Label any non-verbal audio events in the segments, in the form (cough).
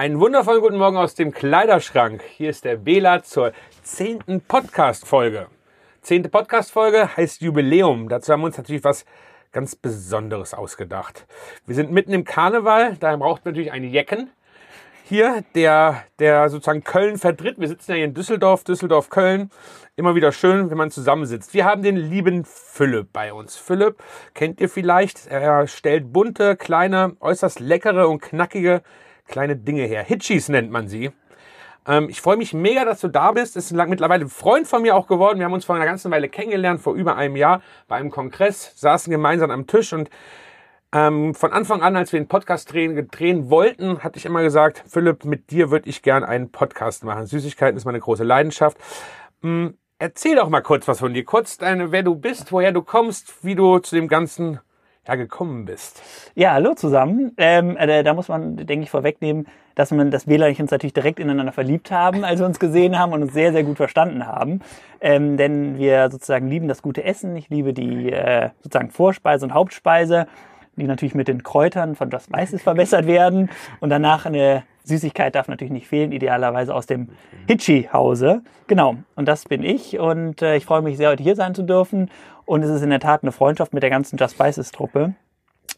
Einen wundervollen guten Morgen aus dem Kleiderschrank. Hier ist der Bela zur zehnten Podcast-Folge. Zehnte Podcast-Folge heißt Jubiläum. Dazu haben wir uns natürlich was ganz Besonderes ausgedacht. Wir sind mitten im Karneval, daher braucht man natürlich einen Jecken. Hier, der, der sozusagen Köln vertritt. Wir sitzen ja hier in Düsseldorf, Düsseldorf, Köln. Immer wieder schön, wenn man zusammensitzt. Wir haben den lieben Philipp bei uns. Philipp kennt ihr vielleicht. Er stellt bunte, kleine, äußerst leckere und knackige kleine Dinge her. Hitchis nennt man sie. Ähm, ich freue mich mega, dass du da bist. Ist mittlerweile ein Freund von mir auch geworden. Wir haben uns vor einer ganzen Weile kennengelernt, vor über einem Jahr bei einem Kongress, saßen gemeinsam am Tisch und ähm, von Anfang an, als wir den Podcast drehen, drehen wollten, hatte ich immer gesagt, Philipp, mit dir würde ich gern einen Podcast machen. Süßigkeiten ist meine große Leidenschaft. Ähm, erzähl doch mal kurz was von dir. Kurz deine, wer du bist, woher du kommst, wie du zu dem ganzen ja, gekommen bist. Ja, hallo zusammen. Ähm, äh, da muss man, denke ich, vorwegnehmen, dass man das Wähler und ich uns natürlich direkt ineinander verliebt haben, als wir uns gesehen haben und uns sehr, sehr gut verstanden haben. Ähm, denn wir sozusagen lieben das gute Essen. Ich liebe die äh, sozusagen Vorspeise und Hauptspeise, die natürlich mit den Kräutern von Just Spices (laughs) verbessert werden. Und danach eine Süßigkeit darf natürlich nicht fehlen, idealerweise aus dem Hitchi-Hause. Genau, und das bin ich und äh, ich freue mich sehr, heute hier sein zu dürfen. Und es ist in der Tat eine Freundschaft mit der ganzen Just Spices-Truppe,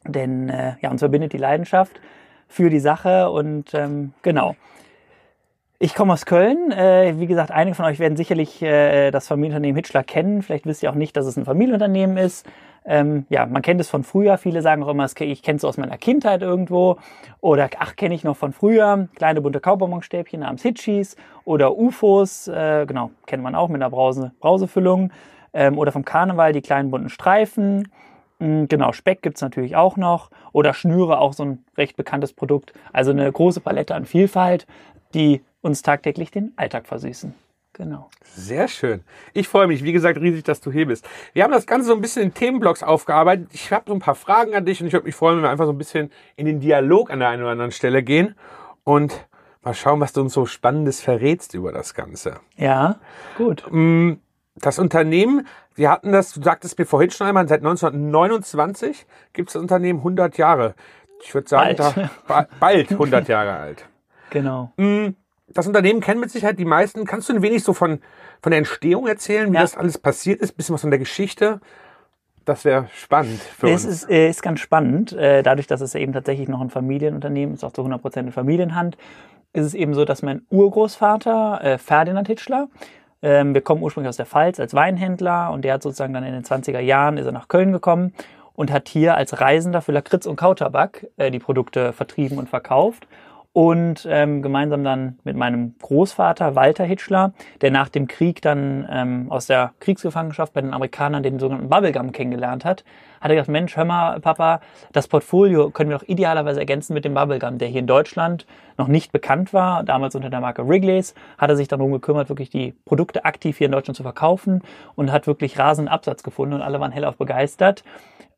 denn äh, ja, uns verbindet die Leidenschaft für die Sache und ähm, genau. Ich komme aus Köln. Äh, wie gesagt, einige von euch werden sicherlich äh, das Familienunternehmen Hitchler kennen. Vielleicht wisst ihr auch nicht, dass es ein Familienunternehmen ist. Ähm, ja, man kennt es von früher. Viele sagen auch immer, ich kenne es aus meiner Kindheit irgendwo. Oder ach, kenne ich noch von früher. Kleine bunte Kaubonbonstäbchen namens Hitchis oder UFOs. Äh, genau, kennt man auch mit einer Brause, Brausefüllung. Ähm, oder vom Karneval die kleinen bunten Streifen. Mhm, genau, Speck gibt's natürlich auch noch. Oder Schnüre, auch so ein recht bekanntes Produkt. Also eine große Palette an Vielfalt, die uns tagtäglich den Alltag versüßen. Genau. Sehr schön. Ich freue mich, wie gesagt, riesig, dass du hier bist. Wir haben das Ganze so ein bisschen in Themenblocks aufgearbeitet. Ich habe so ein paar Fragen an dich und ich würde mich freuen, wenn wir einfach so ein bisschen in den Dialog an der einen oder anderen Stelle gehen und mal schauen, was du uns so Spannendes verrätst über das Ganze. Ja, gut. Mm, das Unternehmen, wir hatten das, du sagtest mir vorhin schon einmal, seit 1929 gibt es das Unternehmen 100 Jahre. Ich würde sagen, bald. Da, bald 100 (laughs) Jahre alt. Genau. Mm, das Unternehmen kennen mit Sicherheit die meisten. Kannst du ein wenig so von, von der Entstehung erzählen, wie ja. das alles passiert ist? bisschen was von der Geschichte? Das wäre spannend für es uns. Es ist, äh, ist ganz spannend. Äh, dadurch, dass es eben tatsächlich noch ein Familienunternehmen ist, auch zu 100 Prozent in Familienhand, ist es eben so, dass mein Urgroßvater, äh, Ferdinand Hitschler, ähm, wir kommen ursprünglich aus der Pfalz als Weinhändler und der hat sozusagen dann in den 20er Jahren ist er nach Köln gekommen und hat hier als Reisender für Lakritz und Kautabak die Produkte vertrieben und verkauft und ähm, gemeinsam dann mit meinem Großvater Walter Hitchler, der nach dem Krieg dann ähm, aus der Kriegsgefangenschaft bei den Amerikanern den sogenannten Bubblegum kennengelernt hat, hat er gesagt, Mensch, hör mal, Papa, das Portfolio können wir doch idealerweise ergänzen mit dem Bubblegum, der hier in Deutschland noch nicht bekannt war, damals unter der Marke Wrigley's, hat er sich darum gekümmert, wirklich die Produkte aktiv hier in Deutschland zu verkaufen und hat wirklich rasenden Absatz gefunden und alle waren hellauf begeistert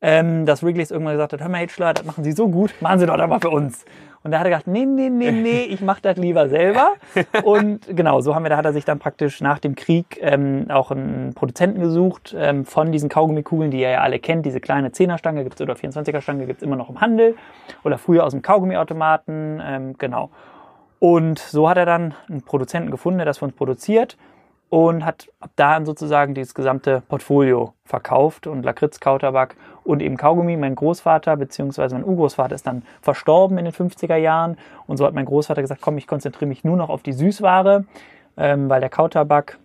ähm, dass Wrigley's irgendwann gesagt hat, hör mal Hitchler, das machen Sie so gut, machen Sie doch da mal für uns. Und da hat er gedacht, nee, nee, nee, nee, ich mache das lieber selber. Und genau, so haben wir, da hat er sich dann praktisch nach dem Krieg ähm, auch einen Produzenten gesucht ähm, von diesen Kaugummikugeln, die ihr ja alle kennt. Diese kleine 10er-Stange gibt's oder 24er-Stange gibt's immer noch im Handel. Oder früher aus dem Kaugummiautomaten, ähm, genau. Und so hat er dann einen Produzenten gefunden, der das für uns produziert und hat ab da sozusagen dieses gesamte Portfolio verkauft und Lakritz, Kautabak und eben Kaugummi. Mein Großvater bzw. mein Urgroßvater ist dann verstorben in den 50er Jahren und so hat mein Großvater gesagt, komm, ich konzentriere mich nur noch auf die Süßware, ähm, weil der Kautabak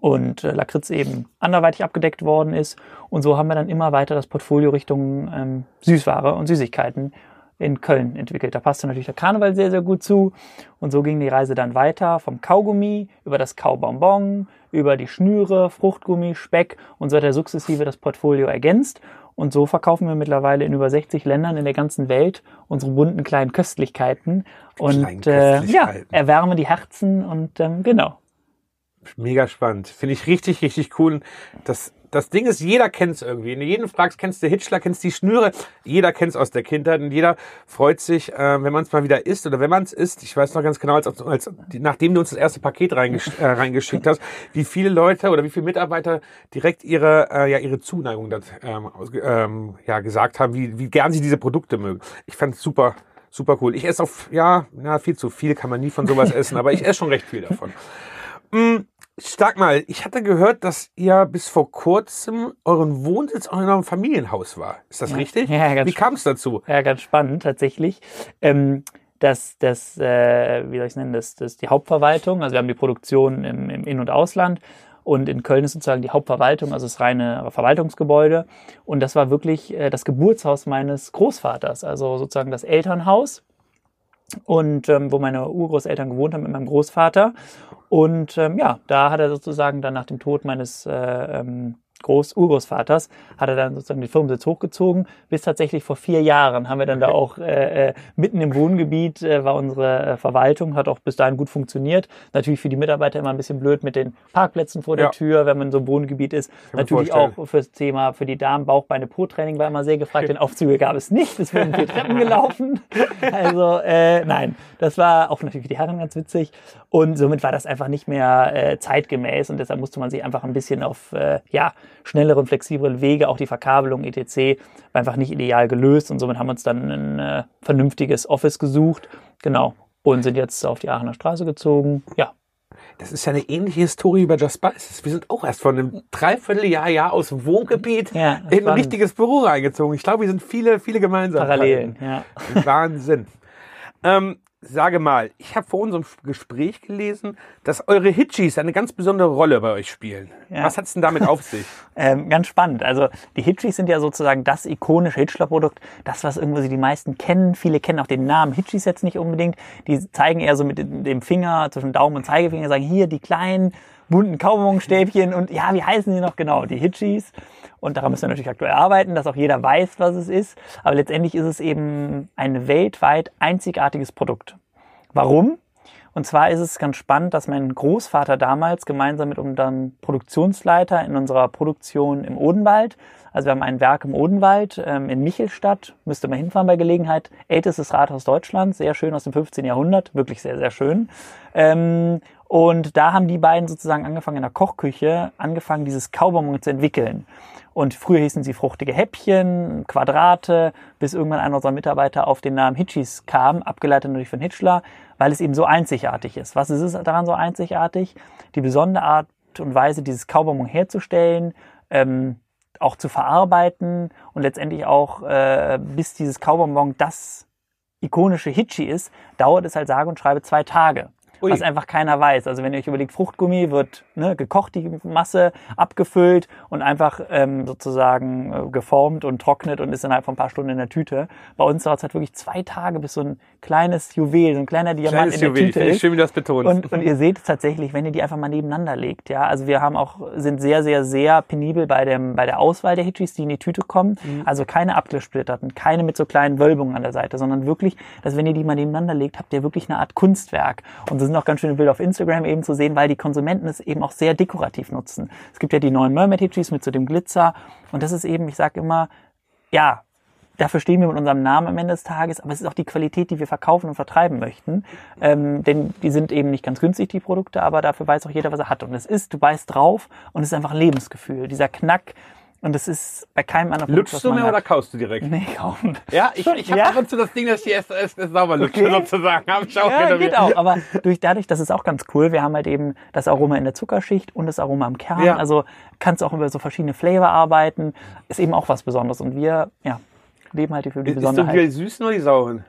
und äh, Lakritz eben anderweitig abgedeckt worden ist und so haben wir dann immer weiter das Portfolio Richtung ähm, Süßware und Süßigkeiten in Köln entwickelt. Da passte natürlich der Karneval sehr, sehr gut zu. Und so ging die Reise dann weiter vom Kaugummi über das Kaubonbon, über die Schnüre, Fruchtgummi, Speck und so hat er sukzessive das Portfolio ergänzt. Und so verkaufen wir mittlerweile in über 60 Ländern in der ganzen Welt unsere bunten kleinen Köstlichkeiten und äh, ja, erwärmen die Herzen und ähm, genau. Mega spannend. Finde ich richtig, richtig cool. Das das Ding ist, jeder kennt es irgendwie. Wenn du jeden fragst, kennst du Hitchler, kennst die Schnüre. Jeder kennt es aus der Kindheit und jeder freut sich, äh, wenn man es mal wieder isst oder wenn man es isst. Ich weiß noch ganz genau, als, als, nachdem du uns das erste Paket reingesch äh, reingeschickt hast, wie viele Leute oder wie viele Mitarbeiter direkt ihre, äh, ja, ihre Zuneigung das, ähm, ähm, ja, gesagt haben, wie, wie gern sie diese Produkte mögen. Ich fand es super, Super cool. Ich esse auf, ja, na, viel zu viel kann man nie von sowas essen, aber ich esse schon recht viel davon. (laughs) Mm, Sag mal, ich hatte gehört, dass ihr bis vor kurzem euren Wohnsitz auch in eurem Familienhaus war. Ist das richtig? Ja, ganz Wie kam es dazu? Ja, ganz spannend tatsächlich. Ähm, das, das, äh, wie soll ich nennen, das, das die Hauptverwaltung. Also wir haben die Produktion im, im In- und Ausland und in Köln ist sozusagen die Hauptverwaltung, also das reine Verwaltungsgebäude. Und das war wirklich äh, das Geburtshaus meines Großvaters, also sozusagen das Elternhaus und ähm, wo meine Urgroßeltern gewohnt haben mit meinem Großvater. Und ähm, ja, da hat er sozusagen dann nach dem Tod meines äh, ähm, Groß Urgroßvaters hat er dann sozusagen den Firmensitz hochgezogen. Bis tatsächlich vor vier Jahren haben wir dann da auch äh, äh, mitten im Wohngebiet äh, war unsere äh, Verwaltung, hat auch bis dahin gut funktioniert. Natürlich für die Mitarbeiter immer ein bisschen blöd mit den Parkplätzen vor der Ja. Tür, wenn man in so einem Wohngebiet ist. Natürlich auch fürs Thema für die Damen Bauch, Beine, Po-Training war immer sehr gefragt. (laughs) Den Aufzüge gab es nicht, es wurden vier Treppen gelaufen. (laughs) Also äh, nein, das war auch natürlich für die Herren ganz witzig. Und somit war das einfach nicht mehr äh, zeitgemäß und deshalb musste man sich einfach ein bisschen auf äh, ja, schnelleren, flexibleren Wege, auch die Verkabelung etc. war einfach nicht ideal gelöst und somit haben wir uns dann ein äh, vernünftiges Office gesucht. Genau. Und sind jetzt auf die Aachener Straße gezogen. Ja, Das ist ja eine ähnliche Historie über Just Spices. Wir sind auch erst von einem Dreivierteljahr Jahr aus dem Wohngebiet Ja, in ein richtiges Büro reingezogen. Ich glaube, wir sind viele, viele gemeinsam. Parallelen. Ja. Wahnsinn. ähm, sage mal, ich habe vor unserem Gespräch gelesen, dass eure Hitchis eine ganz besondere Rolle bei euch spielen. Ja. Was hat's denn damit auf sich? (laughs) Ähm, ganz spannend. Also die Hitchis sind ja sozusagen das ikonische Hitchler-Produkt, das, was irgendwo sie die meisten kennen. Viele kennen auch den Namen Hitchis jetzt nicht unbedingt. Die zeigen eher so mit dem Finger zwischen Daumen und Zeigefinger, sagen hier die kleinen bunten Kaubonstäbchen und ja, wie heißen die noch genau? Die Hitchis. Und daran müssen wir natürlich aktuell arbeiten, dass auch jeder weiß, was es ist. Aber letztendlich ist es eben ein weltweit einzigartiges Produkt. Warum? Und zwar ist es ganz spannend, dass mein Großvater damals gemeinsam mit unserem Produktionsleiter in unserer Produktion im Odenwald, also wir haben ein Werk im Odenwald ähm, in Michelstadt, müsste man hinfahren bei Gelegenheit, ältestes Rathaus Deutschlands, sehr schön aus dem 15. Jahrhundert, wirklich sehr, sehr schön. Ähm, und da haben die beiden sozusagen angefangen in der Kochküche, angefangen dieses Kaubonbon zu entwickeln. Und früher hießen sie fruchtige Häppchen, Quadrate, bis irgendwann einer unserer Mitarbeiter auf den Namen Hitchis kam, abgeleitet natürlich von Hitchler, weil es eben so einzigartig ist. Was ist es daran so einzigartig? Die besondere Art und Weise, dieses Kaubonbon herzustellen, ähm, auch zu verarbeiten und letztendlich auch, äh, bis dieses Kaubonbon das ikonische Hitchi ist, dauert es halt sage und schreibe zwei Tage. Ui. Was einfach keiner weiß. Also wenn ihr euch überlegt, Fruchtgummi wird ne, gekocht, die Masse abgefüllt und einfach ähm, sozusagen äh, geformt und trocknet und ist innerhalb von ein paar Stunden in der Tüte. Bei uns dauert es halt wirklich zwei Tage, bis so ein kleines Juwel, so ein kleiner Diamant Kleines in der Juwel. Tüte (laughs) ist. schön, wie du das betonst. Und, und ihr seht es tatsächlich, wenn ihr die einfach mal nebeneinander legt. Ja, also wir haben auch sind sehr sehr sehr penibel bei dem bei der Auswahl der Hitchis, die in die Tüte kommen. Also keine abgesplitterten, keine mit so kleinen Wölbungen an der Seite, sondern wirklich, dass wenn ihr die mal nebeneinander legt, habt ihr wirklich eine Art Kunstwerk. Und so sind auch ganz schöne Bilder auf Instagram eben zu sehen, weil die Konsumenten es eben auch sehr dekorativ nutzen. Es gibt ja die neuen Mermaid Hitchis mit so dem Glitzer und das ist eben, ich sag immer, ja, dafür stehen wir mit unserem Namen am Ende des Tages, aber es ist auch die Qualität, die wir verkaufen und vertreiben möchten. Ähm, denn die sind eben nicht ganz günstig, die Produkte, aber dafür weiß auch jeder, was er hat. Und es ist, du beißt drauf und es ist einfach ein Lebensgefühl, dieser Knack. Und es ist bei keinem anderen Produkt, Lutschst du mir oder kaust du direkt? Nee, kaum. Ja, ich, ich habe Ja? ab und zu das Ding, dass erst, erst sauber lutsche, Okay. sozusagen. Hab ich auch Ja, geht auch. Aber durch, dadurch, das ist auch ganz cool. Wir haben halt eben das Aroma in der Zuckerschicht und das Aroma im Kern. Ja. Also kannst auch über so verschiedene Flavor arbeiten. Ist eben auch was Besonderes. Und wir, ja, leben halt für die Ist du Besonderheit. die süßen oder die sauren?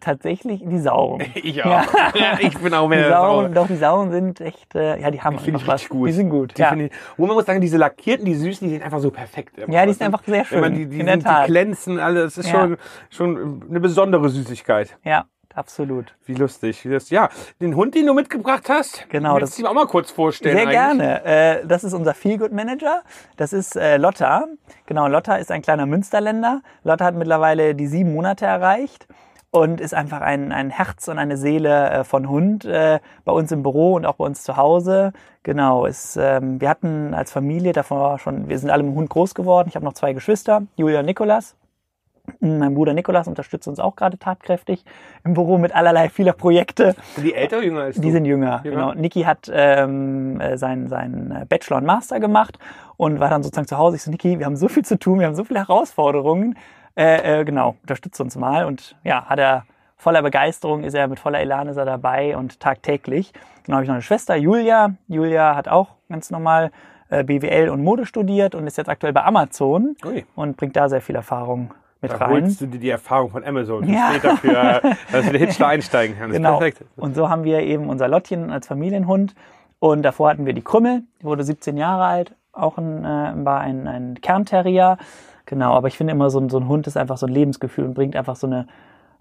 Tatsächlich die sauren. (laughs) Ich auch. Ja. ich bin auch mehr Die der sauren, Saure. doch, die sauren sind echt, äh, ja, die haben Finde einfach ich was. gut. Die sind gut. Die ja. ich, und man muss sagen, diese lackierten, die süßen, die sind einfach so perfekt. Ja, die sind einfach sehr Wenn man schön, die, die, in der sind, die Tat. glänzen, alles. Das ist Ja. schon, schon eine besondere Süßigkeit. ja, absolut. Wie lustig. Wie lustig. Ja, den Hund, den du mitgebracht hast, Genau, das- du ihm auch mal kurz vorstellen. Sehr eigentlich? gerne. Äh, das ist unser Feelgood Manager. Das ist äh, Lotta. Genau, Lotta ist ein kleiner Münsterländer. Lotta hat mittlerweile die sieben Monate erreicht und ist einfach ein, ein Herz und eine Seele äh, von Hund äh, bei uns im Büro und auch bei uns zu Hause. Genau, ist, ähm, wir hatten als Familie davor schon, wir sind alle mit dem Hund groß geworden. Ich habe noch zwei Geschwister, Julia und Nikolas. Mein Bruder Nikolas unterstützt uns auch gerade tatkräftig im Büro mit allerlei vieler Projekte. Sind die älter jünger als du? Die sind jünger, Jünger? genau. Niki hat ähm, äh, seinen, seinen Bachelor und Master gemacht und war dann sozusagen zu Hause. Ich so, Niki, wir haben so viel zu tun, wir haben so viele Herausforderungen. Äh, äh, genau, unterstützt uns mal. Und ja, hat er voller Begeisterung, ist er mit voller Elan ist er dabei und tagtäglich. Genau, habe ich noch eine Schwester, Julia. Julia hat auch ganz normal äh, BWL und Mode studiert und ist jetzt aktuell bei Amazon Ui. und bringt da sehr viel Erfahrung mit Da rein. holst du dir die Erfahrung von Amazon Ja. später, für, (laughs) dass du der Hitchler einsteigen kannst. Genau. Perfekt. Und so haben wir eben unser Lottchen als Familienhund. Und davor hatten wir die Krümmel, die wurde 17 Jahre alt, auch ein, äh, war ein, ein Kernterrier. Genau, aber ich finde immer, so ein, so ein Hund ist einfach so ein Lebensgefühl und bringt einfach so eine,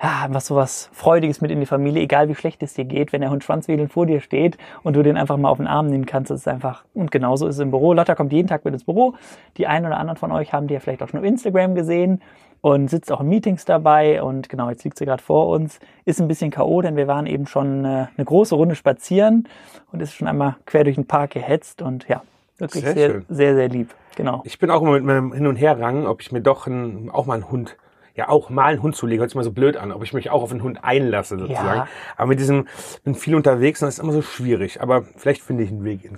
ja, einfach so was Freudiges mit in die Familie, egal wie schlecht es dir geht, wenn der Hund schwanzwedelnd vor dir steht und du den einfach mal auf den Arm nehmen kannst, ist einfach, und genauso ist es im Büro. Lotta kommt jeden Tag mit ins Büro. Die einen oder anderen von euch haben die ja vielleicht auch schon auf Instagram gesehen und sitzt auch in Meetings dabei und genau, jetzt liegt sie gerade vor uns. Ist ein bisschen K.O., denn wir waren eben schon äh, eine große Runde spazieren und ist schon einmal quer durch den Park gehetzt und ja, wirklich Sehr sehr, sehr, sehr, lieb. Genau. Ich bin auch immer mit meinem Hin- und Herrangen, ob ich mir doch ein, auch mal einen Hund, ja auch mal einen Hund zulege, hört sich mal so blöd an, ob ich mich auch auf einen Hund einlasse sozusagen. Ja. Aber mit diesem, bin viel unterwegs und das ist immer so schwierig. Aber vielleicht finde ich einen Weg. in-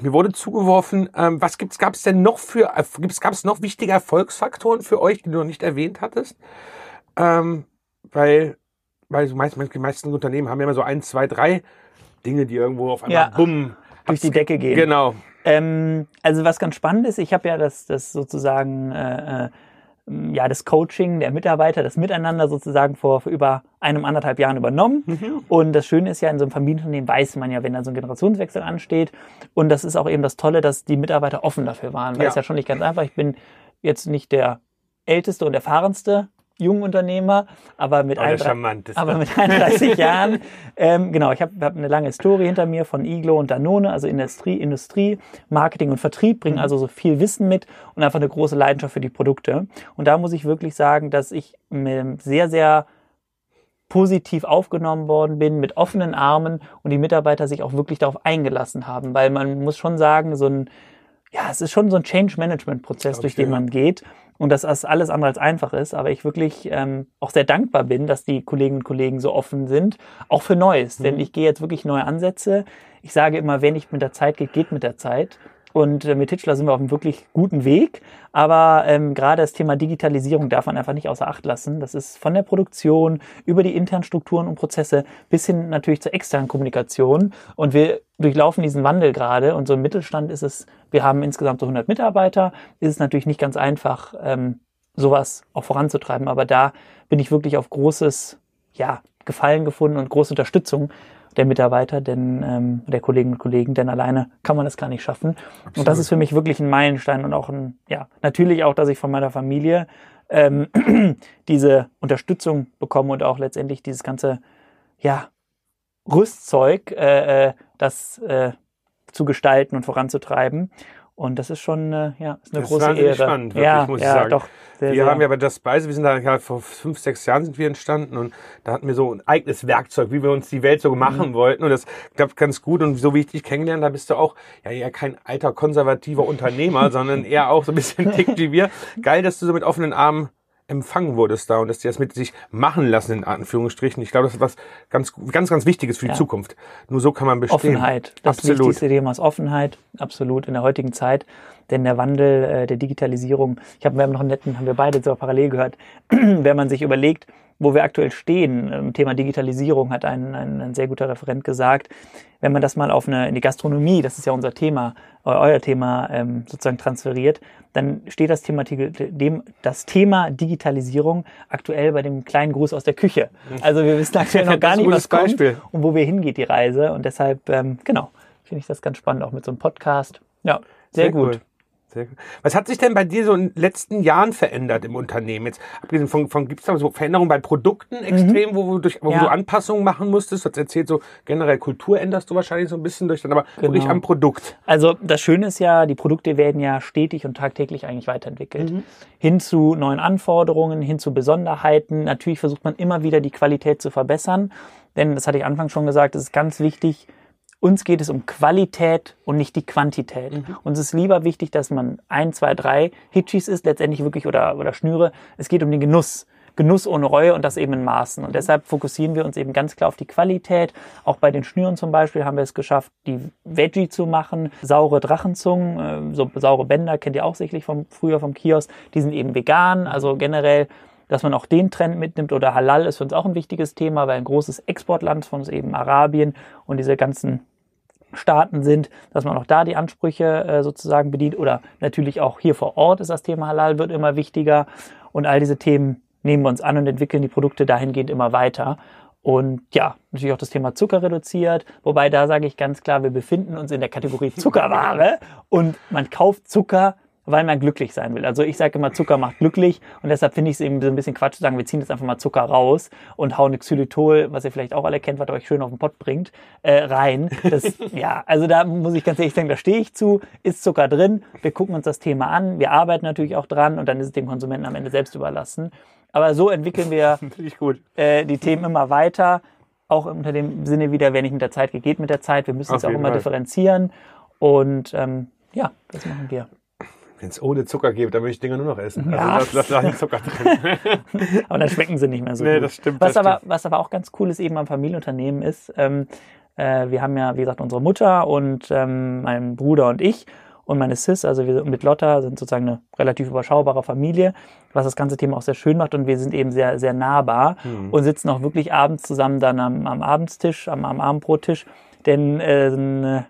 Mir wurde zugeworfen, ähm, was gibt's, gab es denn noch für, gibt's, gab es noch wichtige Erfolgsfaktoren für euch, die du noch nicht erwähnt hattest? Ähm, weil, weil so meist, die meisten Unternehmen haben ja immer so ein, zwei, drei Dinge, die irgendwo auf einmal Ja. bumm Durch die Decke gehen. Genau. Ähm, also was ganz spannend ist, ich habe ja das, das sozusagen äh, äh, ja das Coaching der Mitarbeiter, das Miteinander sozusagen vor, vor über einem anderthalb Jahren übernommen. Und das Schöne ist ja, in so einem Familienunternehmen weiß man ja, wenn da so ein Generationswechsel ansteht. Und das ist auch eben das Tolle, dass die Mitarbeiter offen dafür waren. Weil Ja. es ja schon nicht ganz einfach. Ich bin jetzt nicht der älteste und erfahrenste Jungunternehmer, aber mit Aber der 31 charmanteste. aber mit 31 (laughs) Jahren, ähm, genau, ich habe hab eine lange Historie hinter mir von Iglo und Danone, also Industrie, Industrie, Marketing und Vertrieb, bringen also so viel Wissen mit und einfach eine große Leidenschaft für die Produkte. Und da muss ich wirklich sagen, dass ich sehr, sehr positiv aufgenommen worden bin, mit offenen Armen und die Mitarbeiter sich auch wirklich darauf eingelassen haben, weil man muss schon sagen, so ein, ja, es ist schon so ein Change-Management-Prozess, durch den man geht und dass das alles andere als einfach ist, aber ich wirklich ähm, auch sehr dankbar bin, dass die Kolleginnen und Kollegen so offen sind, auch für Neues, denn Mhm. ich gehe jetzt wirklich neue Ansätze. Ich sage immer, wer nicht mit der Zeit geht, geht mit der Zeit. Und äh, mit Hitchler sind wir auf einem wirklich guten Weg. Aber ähm, gerade das Thema Digitalisierung darf man einfach nicht außer Acht lassen. Das ist von der Produktion über die internen Strukturen und Prozesse bis hin natürlich zur externen Kommunikation. Und wir durchlaufen diesen Wandel gerade. Und so im Mittelstand ist es, wir haben insgesamt so 100 Mitarbeiter, ist es natürlich nicht ganz einfach, ähm, sowas auch voranzutreiben. Aber da bin ich wirklich auf großes ja, Gefallen gefunden und große Unterstützung der Mitarbeiter, denn ähm, der Kolleginnen und Kollegen, denn alleine kann man das gar nicht schaffen. Und das ist für mich wirklich ein Meilenstein und auch ein, ja, natürlich auch, dass ich von meiner Familie ähm, (clears throat) diese Unterstützung bekomme und auch letztendlich dieses ganze, ja, Rüstzeug, äh, äh, das äh, zu gestalten und voranzutreiben. Und das ist schon äh, ja, ist eine Das ist große Ehre. spannend, wirklich, ja, muss ich ja, sagen. Doch, sehr, Wir sehr. haben ja bei das Speise, wir sind da ja vor fünf, sechs Jahren sind wir entstanden und da hatten wir so ein eigenes Werkzeug, wie wir uns die Welt so machen Mhm. wollten und das klappt ganz gut und so wie ich dich kennengelernt, da bist du auch ja eher kein alter konservativer Unternehmer, (laughs) sondern eher auch so ein bisschen (laughs) tickt wie wir. Geil, dass du so mit offenen Armen empfangen wurdest da und dass die das mit sich machen lassen, in Anführungsstrichen. Ich glaube, das ist was ganz, ganz, ganz Wichtiges für die Ja. Zukunft. Nur so kann man bestehen. Offenheit. Das Absolut. wichtigste Thema ist Offenheit, absolut in der heutigen Zeit. Denn der Wandel äh, der Digitalisierung, ich habe, wir haben noch einen netten, haben wir beide so parallel gehört, (clears throat) wenn man sich überlegt, wo wir aktuell stehen, im Thema Digitalisierung, hat ein, ein, ein sehr guter Referent gesagt, wenn man das mal auf eine, in die Gastronomie, das ist ja unser Thema, eu- euer Thema, ähm, sozusagen transferiert, dann steht das Thema, dem, das Thema Digitalisierung aktuell bei dem kleinen Gruß aus der Küche. Also wir wissen aktuell noch (laughs) gar nicht, was kommt Beispiel. und wo wir hingeht die Reise. Und deshalb, ähm, genau, finde ich das ganz spannend, auch mit so einem Podcast. Ja, sehr, gut. Cool. Was hat sich denn bei dir so in den letzten Jahren verändert im Unternehmen? Jetzt abgesehen von, von gibt es da so Veränderungen bei Produkten extrem, wo, du durch, wo Mhm. Ja. du Anpassungen machen musstest? Du hast erzählt, so generell Kultur änderst du wahrscheinlich so ein bisschen durch, dann aber wirklich Genau. am Produkt. Also das Schöne ist ja, die Produkte werden ja stetig und tagtäglich eigentlich weiterentwickelt. Hin zu neuen Anforderungen, hin zu Besonderheiten. Natürlich versucht man immer wieder die Qualität zu verbessern. Denn, das hatte ich anfangs schon gesagt, es ist ganz wichtig, uns geht es um Qualität und nicht die Quantität. Uns ist lieber wichtig, dass man ein, zwei, drei Hitchis ist, letztendlich wirklich oder, oder Schnüre. Es geht um den Genuss. Genuss ohne Reue und das eben in Maßen. Und deshalb fokussieren wir uns eben ganz klar auf die Qualität. Auch bei den Schnüren zum Beispiel haben wir es geschafft, die Veggie zu machen. Saure Drachenzungen, äh, so saure Bänder kennt ihr auch sicherlich vom, früher vom Kiosk. Die sind eben vegan. Also generell dass man auch den Trend mitnimmt oder Halal ist für uns auch ein wichtiges Thema, weil ein großes Exportland von uns eben Arabien und diese ganzen Staaten sind, dass man auch da die Ansprüche äh, sozusagen bedient oder natürlich auch hier vor Ort ist das Thema Halal wird immer wichtiger. Und all diese Themen nehmen wir uns an und entwickeln die Produkte dahingehend immer weiter. Und ja, natürlich auch das Thema Zucker reduziert, wobei da sage ich ganz klar, wir befinden uns in der Kategorie Zuckerware. Und man kauft Zucker, weil man glücklich sein will. Also ich sage immer, Zucker macht glücklich und deshalb finde ich es eben so ein bisschen Quatsch zu sagen, wir ziehen jetzt einfach mal Zucker raus und hauen Xylitol, was ihr vielleicht auch alle kennt, was euch schön auf den Pott bringt, äh, rein. Das, (laughs) ja, also da muss ich ganz ehrlich sagen, da stehe ich zu, ist Zucker drin, wir gucken uns das Thema an, wir arbeiten natürlich auch dran und dann ist es dem Konsumenten am Ende selbst überlassen. Aber so entwickeln wir (laughs) äh, die Themen immer weiter. Auch unter dem Sinne wieder, wer nicht mit der Zeit geht, geht mit der Zeit. Wir müssen es auch immer Fall. differenzieren. Und ähm, ja, das machen wir. Wenn es ohne Zucker gibt, dann würde ich Dinger nur noch essen. Ja. Also da, da, da Zucker drin. (laughs) aber dann schmecken sie nicht mehr so nee, gut. Das stimmt, was, das aber, stimmt. was aber auch ganz cool ist eben am Familienunternehmen ist, ähm, äh, wir haben ja, wie gesagt, unsere Mutter und ähm, mein Bruder und ich und meine Sis, also wir mit Lotta sind sozusagen eine relativ überschaubare Familie, was das ganze Thema auch sehr schön macht und wir sind eben sehr, sehr nahbar mhm. und sitzen auch wirklich abends zusammen dann am, am Abendstisch, am, am Abendbrottisch, denn äh,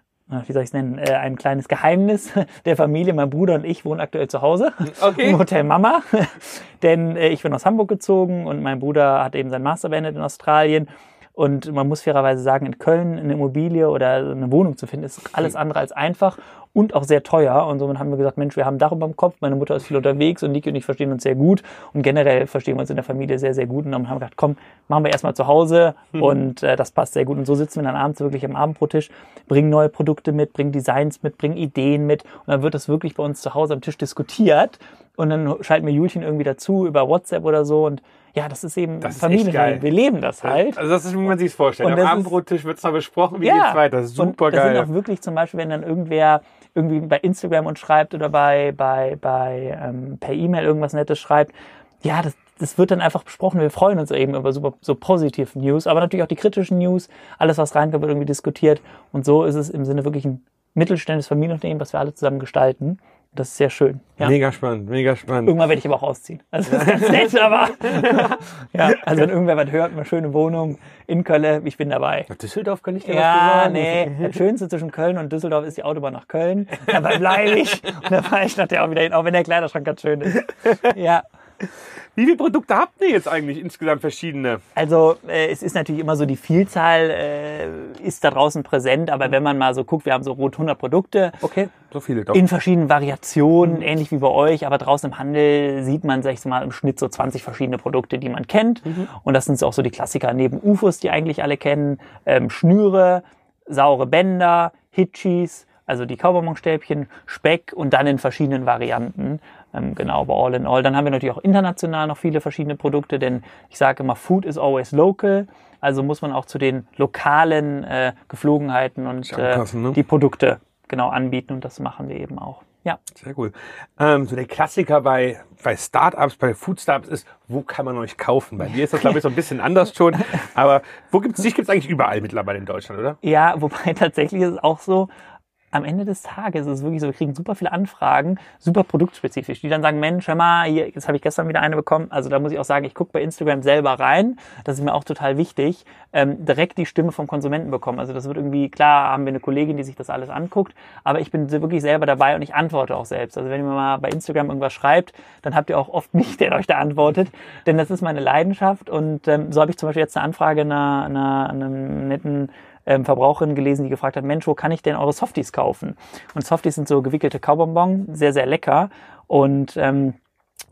wie soll ich es nennen, äh, ein kleines Geheimnis (laughs) der Familie. Mein Bruder und ich wohnen aktuell zu Hause (laughs) okay. im Hotel Mama, (laughs) denn äh, ich bin aus Hamburg gezogen und mein Bruder hat eben sein Master beendet in Australien und man muss fairerweise sagen, in Köln eine Immobilie oder eine Wohnung zu finden, ist alles andere als einfach und auch sehr teuer. Und somit haben wir gesagt, Mensch, wir haben Dach über dem Kopf, meine Mutter ist viel unterwegs und Niki und ich verstehen uns sehr gut. Und generell verstehen wir uns in der Familie sehr, sehr gut. Und dann haben wir gedacht, komm, machen wir erstmal zu Hause mhm. und äh, das passt sehr gut. Und so sitzen wir dann abends wirklich am Abendbrottisch, bringen neue Produkte mit, bringen Designs mit, bringen Ideen mit. Und dann wird das wirklich bei uns zu Hause am Tisch diskutiert. Und dann schalten wir Julchen irgendwie dazu über WhatsApp oder so und ja, das ist eben das Familienleben. Wir leben das halt. Also das ist, wie man sich vorstellt. Am Abendbrottisch wird es mal besprochen, wie ja, geht's weiter. Super und geil. Das sind auch wirklich zum Beispiel, wenn dann irgendwer irgendwie bei Instagram uns schreibt oder bei, bei, bei ähm, per E-Mail irgendwas Nettes schreibt, ja, das, das wird dann einfach besprochen. Wir freuen uns eben über super so positive News, aber natürlich auch die kritischen News. Alles, was reinkommt, wird irgendwie diskutiert. Und so ist es im Sinne wirklich ein mittelständisches Familienunternehmen, was wir alle zusammen gestalten. Das ist sehr schön. Ja. Mega spannend, mega spannend. Irgendwann werde ich aber auch ausziehen. Also das ist ganz (laughs) nett, aber (laughs) ja, also wenn irgendwer was hört, eine schöne Wohnung in Köln, ich bin dabei. Düsseldorf kann ich dir ja, was sagen. nee. (laughs) Das Schönste zwischen Köln und Düsseldorf ist die Autobahn nach Köln. Dabei bleibe ich. Und da fahre ich nachher auch wieder hin, auch wenn der Kleiderschrank ganz schön ist. Ja. Wie viele Produkte habt ihr jetzt eigentlich insgesamt verschiedene? Also äh, es ist natürlich immer so, die Vielzahl äh, ist da draußen präsent, aber wenn man mal so guckt, wir haben so rund 100 Produkte. Okay, so viele doch. In verschiedenen Variationen, mhm. ähnlich wie bei euch, aber draußen im Handel sieht man, sag ich mal, im Schnitt so 20 verschiedene Produkte, die man kennt. Mhm. Und das sind so auch so die Klassiker neben UFOs, die eigentlich alle kennen, ähm, Schnüre, saure Bänder, Hitchis, also die Kaubonbonstäbchen, Speck und dann in verschiedenen Varianten. Ähm, genau, aber all in all. Dann haben wir natürlich auch international noch viele verschiedene Produkte, denn ich sage immer, Food is always local. Also muss man auch zu den lokalen äh, Geflogenheiten und äh, ne? die Produkte genau anbieten und das machen wir eben auch. Ja. Sehr cool. Ähm, so der Klassiker bei, bei Startups, bei Food Startups ist, wo kann man euch kaufen? Bei dir ist das, glaube ich, so ein bisschen (laughs) anders schon. Aber wo gibt's dich? Gibt's eigentlich überall mittlerweile in Deutschland, oder? Ja, (laughs) wobei tatsächlich ist es auch so, am Ende des Tages ist es wirklich so, wir kriegen super viele Anfragen, super produktspezifisch, die dann sagen, Mensch, hör mal, hier, jetzt habe ich gestern wieder eine bekommen. Also da muss ich auch sagen, ich gucke bei Instagram selber rein. Das ist mir auch total wichtig. Ähm, direkt die Stimme vom Konsumenten bekommen. Also das wird irgendwie, klar, haben wir eine Kollegin, die sich das alles anguckt, aber ich bin wirklich selber dabei und ich antworte auch selbst. Also wenn ihr mal bei Instagram irgendwas schreibt, dann habt ihr auch oft (laughs) mich, der euch da antwortet, denn das ist meine Leidenschaft und ähm, so habe ich zum Beispiel jetzt eine Anfrage einer, einer, einem netten ähm, Verbraucherin gelesen, die gefragt hat, Mensch, wo kann ich denn eure Softies kaufen? Und Softies sind so gewickelte Kaubonbon, sehr, sehr lecker. Und ähm,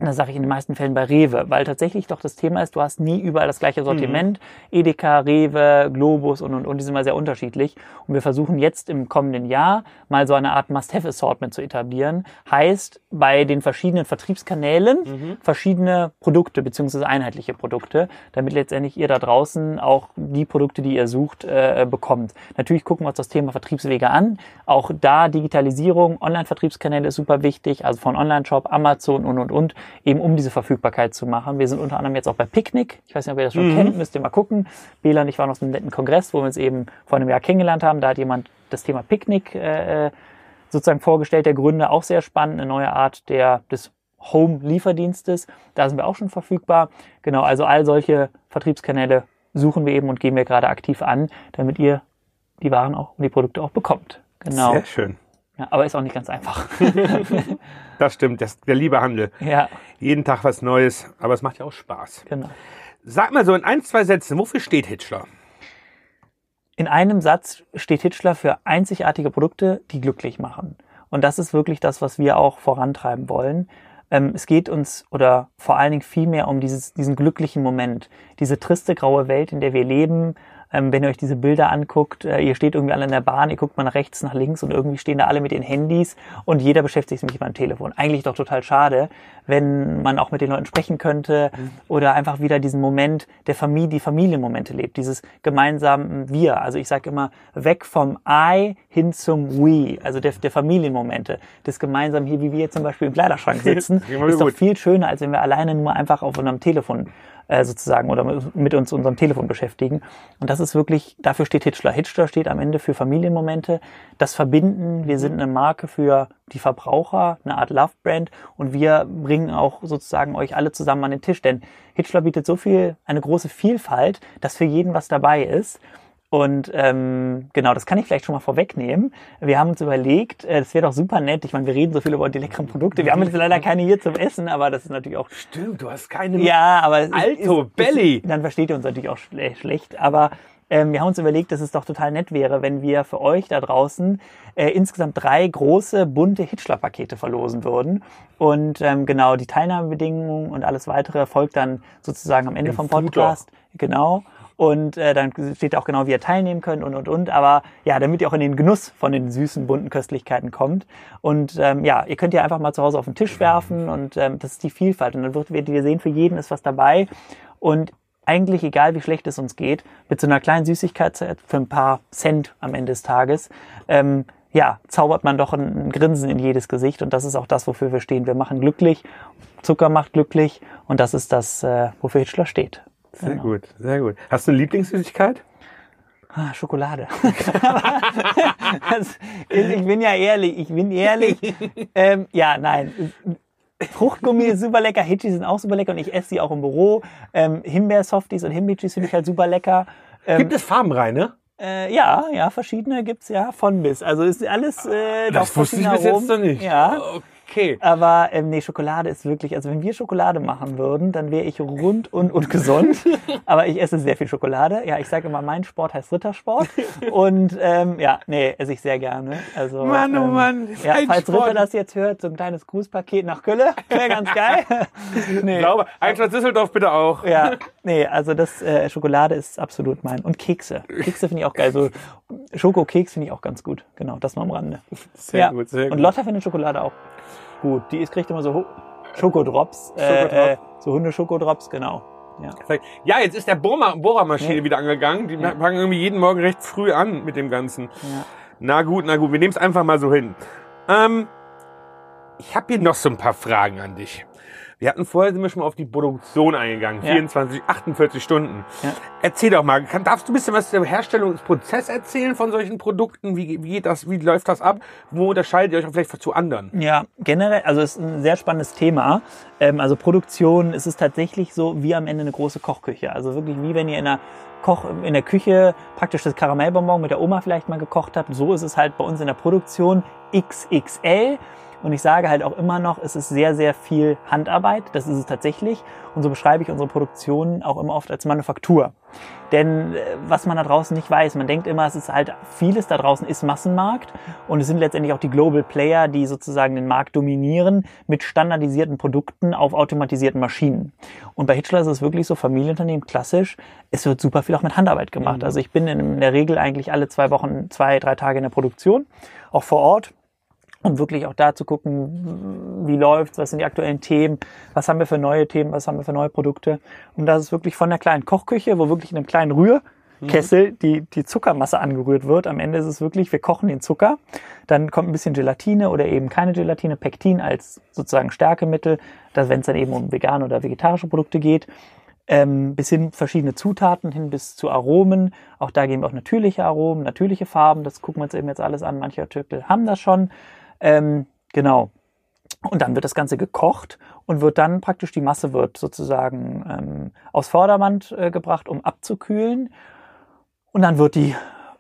das sage ich in den meisten Fällen bei Rewe, weil tatsächlich doch das Thema ist, du hast nie überall das gleiche Sortiment. Mhm. Edeka, Rewe, Globus und, und, und, die sind mal sehr unterschiedlich. Und wir versuchen jetzt im kommenden Jahr mal so eine Art Must-Have-Assortment zu etablieren. Heißt, bei den verschiedenen Vertriebskanälen mhm. verschiedene Produkte beziehungsweise einheitliche Produkte, damit letztendlich ihr da draußen auch die Produkte, die ihr sucht, äh, bekommt. Natürlich gucken wir uns das Thema Vertriebswege an. Auch da Digitalisierung, Online-Vertriebskanäle ist super wichtig, also von Online-Shop, Amazon und, und, und eben um diese Verfügbarkeit zu machen. Wir sind unter anderem jetzt auch bei Picknick. Ich weiß nicht, ob ihr das schon mhm. kennt, müsst ihr mal gucken. Bela und ich waren auf einem netten Kongress, wo wir uns eben vor einem Jahr kennengelernt haben. Da hat jemand das Thema Picknick äh, sozusagen vorgestellt, der Gründer, auch sehr spannend, eine neue Art der, des Home-Lieferdienstes. Da sind wir auch schon verfügbar. Genau, also all solche Vertriebskanäle suchen wir eben und gehen wir gerade aktiv an, damit ihr die Waren auch und die Produkte auch bekommt. Genau. Sehr schön. Ja, aber ist auch nicht ganz einfach. (laughs) Das stimmt, das, der liebe Handel. ja, Jeden Tag was Neues, aber es macht ja auch Spaß. genau. Sag mal so in ein, zwei Sätzen, wofür steht Hitchler? In einem Satz steht Hitchler für einzigartige Produkte, die glücklich machen. Und das ist wirklich das, was wir auch vorantreiben wollen. Ähm, es geht uns oder vor allen Dingen viel mehr um dieses, diesen glücklichen Moment, diese triste graue Welt, in der wir leben. Ähm, wenn ihr euch diese Bilder anguckt, äh, ihr steht irgendwie alle in der Bahn, ihr guckt mal nach rechts, nach links und irgendwie stehen da alle mit den Handys und jeder beschäftigt sich mit dem Telefon. Eigentlich doch total schade, wenn man auch mit den Leuten sprechen könnte oder einfach wieder diesen Moment der Familie, die Familienmomente lebt, dieses gemeinsame Wir. Also ich sage immer, weg vom I hin zum We, also der, der Familienmomente, das gemeinsam hier, wie wir jetzt zum Beispiel im Kleiderschrank (laughs) sitzen, ist doch gut. viel schöner, als wenn wir alleine nur einfach auf unserem Telefon äh, sozusagen oder mit uns unserem Telefon beschäftigen. Und das ist wirklich, dafür steht Hitchler. Hitchler steht am Ende für Familienmomente, das Verbinden. Wir sind eine Marke für die Verbraucher, eine Art Love-Brand und wir bringen auch sozusagen euch alle zusammen an den Tisch. Denn Hitchler bietet so viel, eine große Vielfalt, dass für jeden was dabei ist. Und ähm, genau, das kann ich vielleicht schon mal vorwegnehmen. Wir haben uns überlegt, äh, das wäre doch super nett. Ich meine, wir reden so viel über die leckeren Produkte. Wir haben jetzt leider keine hier zum Essen, aber das ist natürlich auch Stimmt, du hast keine. ja, aber Alto ist, Belly. Ist, dann versteht ihr uns natürlich auch schle schlecht. Aber ähm, wir haben uns überlegt, dass es doch total nett wäre, wenn wir für euch da draußen äh, insgesamt drei große bunte Hitchler-Pakete verlosen würden. Und ähm, genau die Teilnahmebedingungen und alles weitere folgt dann sozusagen am Ende Im vom. Podcast. Genau. Und äh, dann steht auch genau, wie ihr teilnehmen könnt und und und. Aber ja, damit ihr auch in den Genuss von den süßen, bunten Köstlichkeiten kommt. Und ähm, ja, ihr könnt ja einfach mal zu Hause auf den Tisch werfen und ähm, das ist die Vielfalt. Und dann wird werdet ihr sehen, für jeden ist was dabei. Und eigentlich egal, wie schlecht es uns geht, mit so einer kleinen Süßigkeit für ein paar Cent am Ende des Tages, ähm, ja, zaubert man doch ein, Grinsen in jedes Gesicht. Und das ist auch das, wofür wir stehen. Wir machen glücklich, Zucker macht glücklich und das ist das, äh, wofür Hitchler steht. Sehr gut, sehr gut. Hast du eine Lieblingssüßigkeit? Ah, Schokolade. (laughs) das, ich bin ja ehrlich, ich bin ehrlich. Ähm, ja, nein. Fruchtgummi ist super lecker, Hitchis sind auch super lecker und ich esse sie auch im Büro. Ähm, Himbeersofties und Himbeerchis finde ich halt super lecker. Ähm, Gibt es farbenreine? äh, ja, ja, verschiedene gibt's ja von bis. Also ist alles äh, Das wusste ich bis jetzt noch nicht. Ja. Okay. Aber ähm, nee, Schokolade ist wirklich, also wenn wir Schokolade machen würden, dann wäre ich rund und, und gesund. (laughs) Aber ich esse sehr viel Schokolade. Ja, ich sage immer, mein Sport heißt Rittersport. Und ähm, ja, nee, esse ich sehr gerne. Also, Mann, oh ähm, Mann, Ja, falls Sport. Ritter das jetzt hört, so ein kleines Grußpaket nach Kölle, wäre ganz geil. (laughs) nee. Sauber. Eintracht Düsseldorf bitte auch. Ja, nee, also das äh, Schokolade ist absolut mein. Und Kekse. Kekse finde ich auch geil. So Schokokeks finde ich auch ganz gut. Genau, das mal am Rande. Sehr ja. gut, sehr Und gut. Lotta findet Schokolade auch gut. Die ist, kriegt immer so Ho- Schokodrops. Äh, Schokodrop. äh, so Hunde-Schokodrops, genau. Ja. Ja, jetzt ist der Bohrermaschine Ja. wieder angegangen. Die Ja. fangen irgendwie jeden Morgen recht früh an mit dem Ganzen. Ja. Na gut, na gut, wir nehmen es einfach mal so hin. Ähm, ich habe hier noch so ein paar Fragen an dich. Wir hatten vorher sind wir schon mal auf die Produktion eingegangen, Ja. 24, 48 Stunden. Ja. Erzähl doch mal, kann, darfst du ein bisschen was zum Herstellungsprozess erzählen von solchen Produkten? Wie, wie geht das, wie läuft das ab? Wo unterscheidet ihr euch auch vielleicht zu anderen? Ja, generell, also es ist ein sehr spannendes Thema. Ähm, also Produktion, es ist tatsächlich so wie am Ende eine große Kochküche. Also wirklich wie wenn ihr in einer Koch in der Küche praktisch das Karamellbonbon mit der Oma vielleicht mal gekocht habt. So ist es halt bei uns in der Produktion XXL. Und ich sage halt auch immer noch, es ist sehr, sehr viel Handarbeit. Das ist es tatsächlich. Und so beschreibe ich unsere Produktion auch immer oft als Manufaktur. Denn äh, was man da draußen nicht weiß, man denkt immer, es ist halt vieles da draußen ist Massenmarkt und es sind letztendlich auch die Global Player, die sozusagen den Markt dominieren mit standardisierten Produkten auf automatisierten Maschinen. Und bei Hitchler ist es wirklich so, Familienunternehmen klassisch, es wird super viel auch mit Handarbeit gemacht. Also ich bin in der Regel eigentlich alle zwei Wochen, zwei, drei Tage in der Produktion, auch vor Ort um wirklich auch da zu gucken, wie läuft's, was sind die aktuellen Themen, was haben wir für neue Themen, was haben wir für neue Produkte. Und das ist wirklich von der kleinen Kochküche, wo wirklich in einem kleinen Rührkessel die, die Zuckermasse angerührt wird. Am Ende ist es wirklich, wir kochen den Zucker, dann kommt ein bisschen Gelatine oder eben keine Gelatine, Pektin als sozusagen Stärkemittel, wenn es dann eben um vegane oder vegetarische Produkte geht. Ähm, bis hin verschiedene Zutaten, hin bis zu Aromen. Auch da geben wir auch natürliche Aromen, natürliche Farben. Das gucken wir uns eben jetzt alles an. Manche Artikel haben das schon. Ähm, genau. Und dann wird das Ganze gekocht und wird dann praktisch die Masse wird sozusagen ähm, aus Vorderwand äh, gebracht, um abzukühlen. Und dann wird die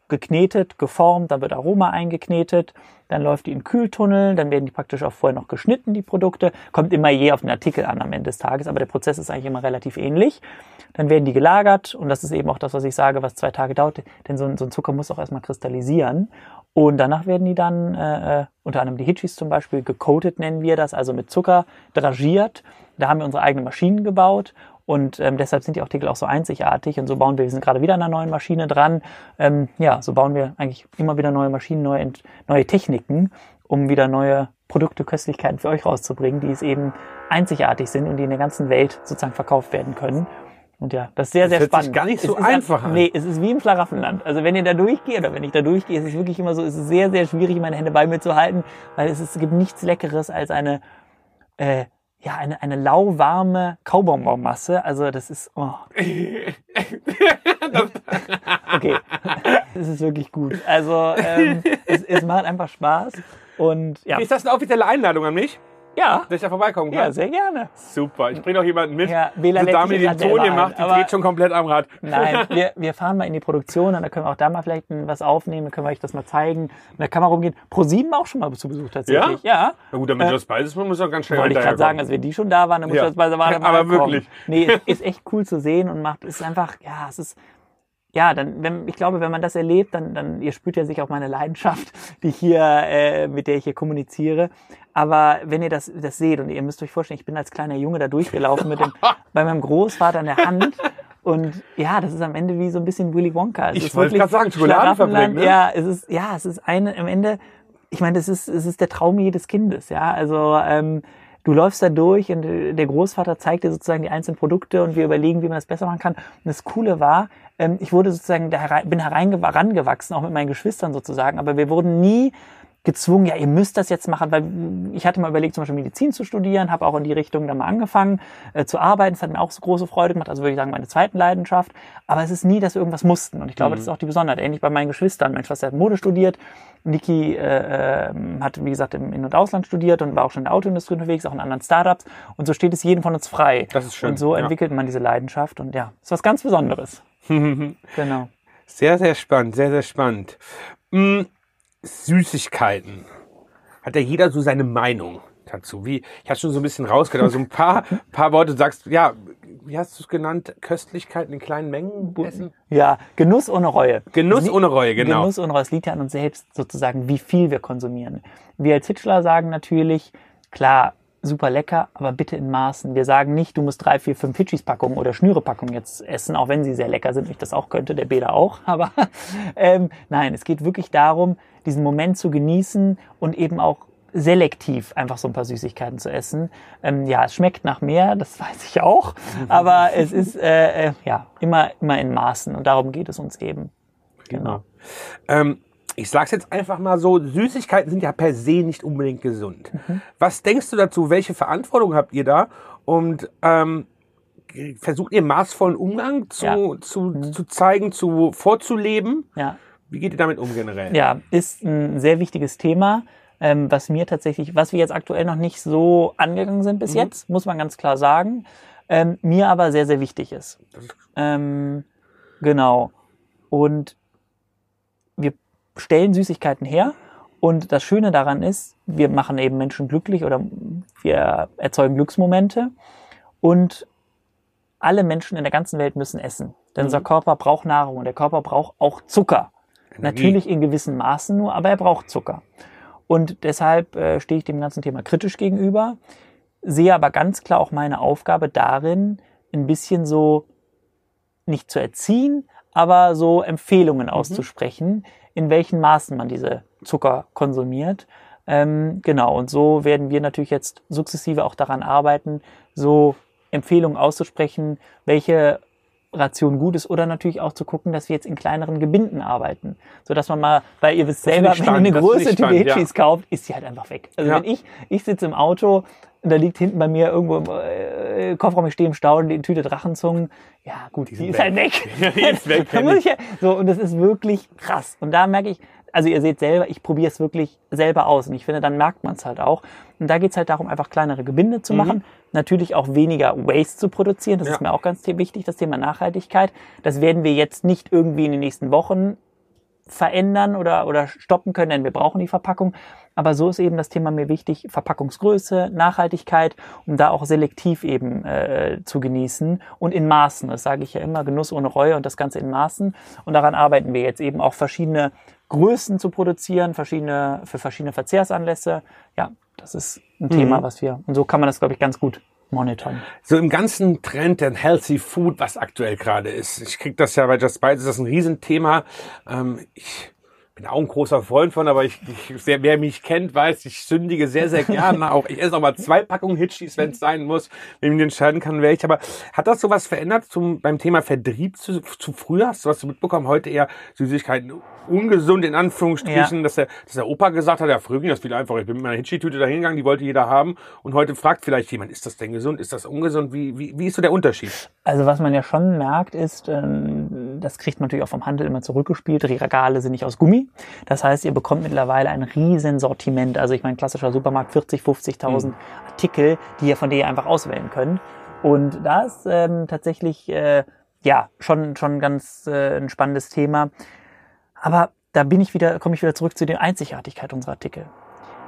geknetet, geformt, dann wird Aroma eingeknetet, dann läuft die in Kühltunnel, dann werden die praktisch auch vorher noch geschnitten, die Produkte. Kommt immer je auf den Artikel an am Ende des Tages, aber der Prozess ist eigentlich immer relativ ähnlich. Dann werden die gelagert und das ist eben auch das, was ich sage, was zwei Tage dauert, denn so ein, so ein Zucker muss auch erstmal kristallisieren. Und danach werden die dann, äh, äh unter anderem die Hitchis zum Beispiel, gecoated nennen wir das, also mit Zucker dragiert. Da haben wir unsere eigenen Maschinen gebaut und ähm, deshalb sind die Artikel auch so einzigartig. Und so bauen wir, wir sind gerade wieder an einer neuen Maschine dran. Ähm, ja, so bauen wir eigentlich immer wieder neue Maschinen, neue, neue Techniken, um wieder neue Produkte, Köstlichkeiten für euch rauszubringen, die es eben einzigartig sind und die in der ganzen Welt sozusagen verkauft werden können. Und ja, das ist sehr, sehr das hört spannend. Sich gar nicht so es einfach an. Nee, es ist wie im Schlaraffenland. Also wenn ihr da durchgeht oder wenn ich da durchgehe, ist es wirklich immer so, es ist sehr, sehr schwierig, meine Hände bei mir zu halten, weil es, ist, es gibt nichts Leckeres als eine äh, ja, eine, eine lauwarme Kaubonbonmasse. Also das ist. Oh. (laughs) okay. (laughs) Das ist wirklich gut. Also ähm, es, es macht einfach Spaß. Und ja. Ist das eine offizielle Einladung an mich? Ja. Dass ich da vorbeikommen kann? Ja, sehr gerne. Super. Ich bringe auch jemanden mit. Ja, Bela Diese Dame, die den Ton hier macht, die dreht schon komplett am Rad. Nein, wir, wir fahren mal in die Produktion und da können wir auch da mal vielleicht was aufnehmen, dann können wir euch das mal zeigen. Und da kann man rumgehen. Pro sieben auch schon mal zu Besuch tatsächlich. Ja? ja. Na gut, damit äh, das beides man muss auch ganz schnell Wollte ich gerade sagen, als wir die schon da waren, dann muss ja. das bei der Wahl (laughs) Aber wirklich. Nee, (laughs) ist echt cool zu sehen und macht, ist einfach, ja, es ist, ja, dann, wenn, ich glaube, wenn man das erlebt, dann, dann ihr spürt ja sich auch meine Leidenschaft, (laughs) die ich hier, äh, mit der ich hier kommuniziere. Aber wenn ihr das, das seht und ihr müsst euch vorstellen, ich bin als kleiner Junge da durchgelaufen mit dem, (laughs) bei meinem Großvater in der Hand. Und ja, das ist am Ende wie so ein bisschen Willy Wonka. Es ich wollte gerade sagen, Schokoladenfabrik, ne? Ja, es ist, ja, es ist eine, am Ende, ich meine, das ist, es ist der Traum jedes Kindes, ja. Also, ähm, du läufst da durch und der Großvater zeigt dir sozusagen die einzelnen Produkte und wir überlegen, wie man das besser machen kann. Und das Coole war, ähm, ich wurde sozusagen, da herein, bin herangewachsen, auch mit meinen Geschwistern sozusagen, aber wir wurden nie gezwungen, ja, ihr müsst das jetzt machen, weil ich hatte mal überlegt, zum Beispiel Medizin zu studieren, habe auch in die Richtung dann mal angefangen äh, zu arbeiten. Es hat mir auch so große Freude gemacht, also würde ich sagen, meine zweiten Leidenschaft. Aber es ist nie, dass wir irgendwas mussten. Und ich glaube, mhm. das ist auch die Besonderheit. Ähnlich bei meinen Geschwistern. Mein Schwester hat Mode studiert. Niki äh, äh, hat, wie gesagt, im In- und Ausland studiert und war auch schon in der Autoindustrie unterwegs, auch in anderen Startups. Und so steht es jedem von uns frei. Das ist schön. Und so ja. entwickelt man diese Leidenschaft. Und ja, ist was ganz Besonderes. (laughs) genau. Sehr, sehr spannend, sehr, sehr spannend. Mhm Süßigkeiten. Hat ja jeder so seine Meinung dazu. Wie, ich habe schon so ein bisschen rausgehört, aber so ein paar, (laughs) paar Worte sagst, ja, wie hast du es genannt? Köstlichkeiten in kleinen Mengen essen? Ja, Genuss ohne Reue. Genuss ohne Reue, genau. Genuss ohne Reue. Es liegt ja an uns selbst sozusagen, wie viel wir konsumieren. Wir als Hitchler sagen natürlich, klar, super lecker, aber bitte in Maßen. Wir sagen nicht, du musst drei, vier, fünf Hitchis-Packungen oder Schnüre-Packungen jetzt essen, auch wenn sie sehr lecker sind. Ich das auch könnte, der Bela auch. (laughs) Aber ähm, nein, es geht wirklich darum, diesen Moment zu genießen und eben auch selektiv einfach so ein paar Süßigkeiten zu essen. Ähm, ja, es schmeckt nach mehr, das (laughs) weiß ich auch, aber es ist äh, äh, ja immer immer in Maßen und darum geht es uns eben. Genau. Ähm, ich sag's jetzt einfach mal so, Süßigkeiten sind ja per se nicht unbedingt gesund. Mhm. Was denkst du dazu? Welche Verantwortung habt ihr da? Und ähm, versucht ihr maßvollen Umgang zu, ja. zu, mhm. zu zeigen, zu vorzuleben? Ja. Wie geht ihr damit um generell? Ja, ist ein sehr wichtiges Thema, ähm, was mir tatsächlich, was wir jetzt aktuell noch nicht so angegangen sind bis mhm. jetzt, muss man ganz klar sagen, ähm, mir aber sehr, sehr wichtig ist. ähm, genau. Und wir stellen Süßigkeiten her. Und das Schöne daran ist, wir machen eben Menschen glücklich oder wir erzeugen Glücksmomente. Und alle Menschen in der ganzen Welt müssen essen. Denn mhm. unser Körper braucht Nahrung und der Körper braucht auch Zucker. Energie. Natürlich in gewissen Maßen nur, aber er braucht Zucker. Und deshalb äh, stehe ich dem ganzen Thema kritisch gegenüber, sehe aber ganz klar auch meine Aufgabe darin, ein bisschen so nicht zu erziehen, aber so Empfehlungen mhm. auszusprechen, in welchen Maßen man diese Zucker konsumiert. Ähm, genau, und so werden wir natürlich jetzt sukzessive auch daran arbeiten, so Empfehlungen auszusprechen, welche Ration gut ist oder natürlich auch zu gucken, dass wir jetzt in kleineren Gebinden arbeiten, so dass man mal, weil ihr wisst selber, wenn ihr eine große Tüte Hitchis ja. kauft, ist sie halt einfach weg. Also ja. wenn ich, ich sitze im Auto, da liegt hinten bei mir irgendwo im äh, Kofferraum, ich stehe im Stau, die Tüte Drachenzungen, ja gut, die, die ist weg. halt weg. (laughs) die ist (laughs) weg. da muss ich ja, so, und das ist wirklich krass. Und da merke ich, also ihr seht selber, ich probiere es wirklich selber aus und ich finde, dann merkt man es halt auch. Und da geht's halt darum, einfach kleinere Gebinde zu machen, natürlich auch weniger Waste zu produzieren. Das Ja. ist mir auch ganz wichtig, das Thema Nachhaltigkeit. Das werden wir jetzt nicht irgendwie in den nächsten Wochen verändern oder, oder stoppen können, denn wir brauchen die Verpackung. Aber so ist eben das Thema mir wichtig, Verpackungsgröße, Nachhaltigkeit, um da auch selektiv eben äh, zu genießen und in Maßen. Das sage ich ja immer, Genuss ohne Reue und das Ganze in Maßen. Und daran arbeiten wir jetzt eben auch verschiedene Größen zu produzieren, verschiedene, für verschiedene Verzehrsanlässe. Ja, das ist ein Thema, was wir, und so kann man das, glaube ich, ganz gut monitoren. So im ganzen Trend der Healthy Food, was aktuell gerade ist. Ich krieg das ja bei Just Bites, ist das ein Riesenthema. Ähm, ich bin auch ein großer Freund von, aber ich, ich wer, wer mich kennt, weiß, ich sündige sehr, sehr gerne auch. Ich esse auch mal zwei Packungen Hitchis, wenn es sein muss, wenn ich mich entscheiden kann, wer ich. Aber hat das sowas verändert zum, beim Thema Vertrieb zu, zu früher? Hast du was mitbekommen? Heute eher Süßigkeiten ungesund in Anführungsstrichen, Ja. dass, der, dass der Opa gesagt hat, ja, früher ging das viel einfacher. Ich bin mit meiner Hitchi-Tüte da hingegangen, die wollte jeder haben. Und heute fragt vielleicht jemand, ist das denn gesund? Ist das ungesund? Wie, wie, wie ist so der Unterschied? Also was man ja schon merkt, ist, ähm, das kriegt man natürlich auch vom Handel immer zurückgespielt, die Regale sind nicht aus Gummi. Das heißt, ihr bekommt mittlerweile ein riesen Sortiment. Also ich meine, klassischer Supermarkt, 40, 50.000 Artikel, die ihr von der ihr einfach auswählen könnt. Und da ist ähm, tatsächlich, äh, ja, schon, schon ganz äh, ein spannendes Thema. Aber da bin ich wieder, komme ich wieder zurück zu der Einzigartigkeit unserer Artikel.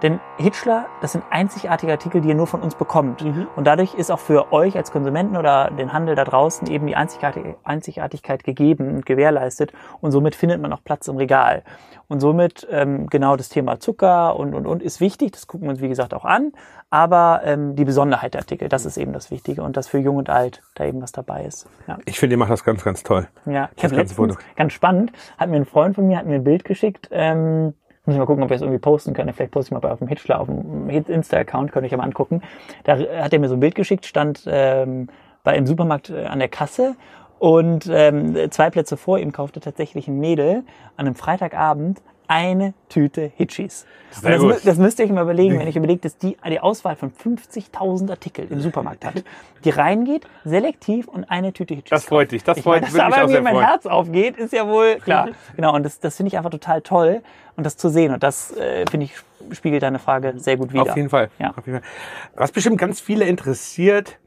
Denn Hitchler, das sind einzigartige Artikel, die ihr nur von uns bekommt. Und dadurch ist auch für euch als Konsumenten oder den Handel da draußen eben die Einzigartig- Einzigartigkeit gegeben und gewährleistet. Und somit findet man auch Platz im Regal. Und somit ähm, genau das Thema Zucker und, und, und ist wichtig. Das gucken wir uns, wie gesagt, auch an. Aber ähm, die Besonderheit der Artikel, das ist eben das Wichtige. Und dass für Jung und Alt da eben was dabei ist. Ja. Ich finde, ihr macht das ganz, ganz toll. Ja, ich Das letztens, ganz spannend, hat mir ein Freund von mir, hat mir ein Bild geschickt, ähm, muss ich mal gucken, ob wir es irgendwie posten können. Vielleicht poste ich mal bei auf dem Hitchler, auf dem Insta-Account, könnt ihr euch mal angucken. Da hat er mir so ein Bild geschickt, stand ähm, bei im Supermarkt äh, an der Kasse und ähm, zwei Plätze vor ihm kaufte tatsächlich ein Mädel an einem Freitagabend eine Tüte Hitchis. Sehr das, gut. das müsst ihr euch mal überlegen, wenn ich überlegt, dass die die Auswahl von 50.000 Artikel im Supermarkt hat, die reingeht, selektiv und eine Tüte Hitchis Das freut dich, das Ich freut- meine, dass mich auch mir sehr mein freuen. Herz aufgeht, ist ja wohl klar. genau, und das, das finde ich einfach total toll und das zu sehen. Und das, äh, finde ich, spiegelt deine Frage sehr gut wider. Auf jeden Fall. Ja. Auf jeden Fall. Was bestimmt ganz viele interessiert,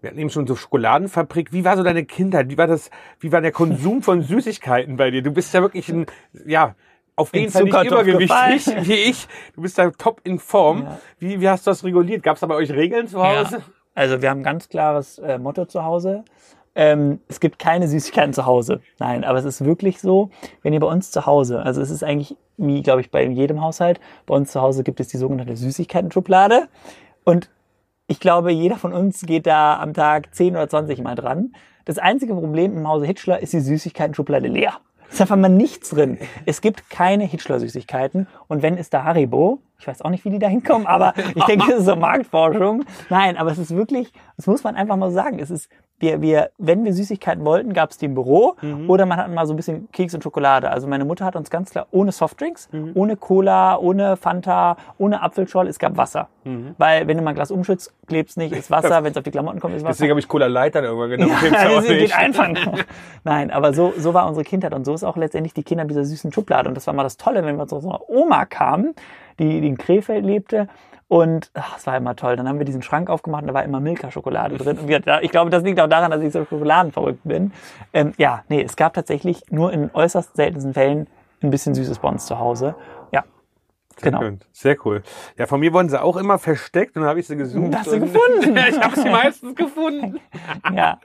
wir hatten eben schon so Schokoladenfabrik. Wie war so deine Kindheit? Wie war das, wie war der Konsum von Süßigkeiten bei dir? Du bist ja wirklich ein, ja, auf jeden Fall nicht übergewichtig gefallen. (laughs) wie ich. Du bist da top in Form. Ja. Wie, wie hast du das reguliert? Gab es da bei euch Regeln zu Hause? Ja. Also wir haben ein ganz klares äh, Motto zu Hause. Ähm, es gibt keine Süßigkeiten zu Hause. Nein, aber es ist wirklich so, wenn ihr bei uns zu Hause, also es ist eigentlich, wie glaube ich bei jedem Haushalt, bei uns zu Hause gibt es die sogenannte Süßigkeiten-Schublade. Und ich glaube, jeder von uns geht da am Tag 10 oder 20 Mal dran. Das einzige Problem im Hause Hitchler ist die Süßigkeiten-Schublade leer. Ist einfach mal nichts drin. Es gibt keine Hitchler-Süßigkeiten. Und wenn, ist da Haribo. Ich weiß auch nicht, wie die da hinkommen, aber ich denke, das ist so Marktforschung. Nein, aber es ist wirklich, das muss man einfach mal sagen. Es ist, wir, wir, wenn wir Süßigkeiten wollten, gab es die im Büro oder man hat mal so ein bisschen Keks und Schokolade. Also meine Mutter hat uns ganz klar ohne Softdrinks, ohne Cola, ohne Fanta, ohne Apfelschorle, es gab Wasser. Weil wenn du mal ein Glas umschützt, klebt's nicht, ist Wasser, (laughs) wenn es auf die Klamotten kommt, ist Wasser. Deswegen habe ich Cola Light dann irgendwann genommen. Ja, (laughs) das geht einfach. (laughs) Nein, aber so, so war unsere Kindheit und so ist auch letztendlich die Kinder dieser süßen Schublade. Und das war mal das Tolle, wenn wir zu unserer Oma kamen, die, die in Krefeld lebte. Und ach, es war immer toll. Dann haben wir diesen Schrank aufgemacht und da war immer Milka-Schokolade drin. Und wir, ich glaube, das liegt auch daran, dass ich so schokoladenverrückt bin. Ähm, ja, nee, es gab tatsächlich nur in äußerst seltensten Fällen ein bisschen Süßes bei uns zu Hause. Ja, genau. Schön. Sehr cool. Ja, von mir wurden sie auch immer versteckt und dann habe ich sie gesucht. Hast du und- gefunden? (laughs) ich habe sie meistens gefunden. Ja,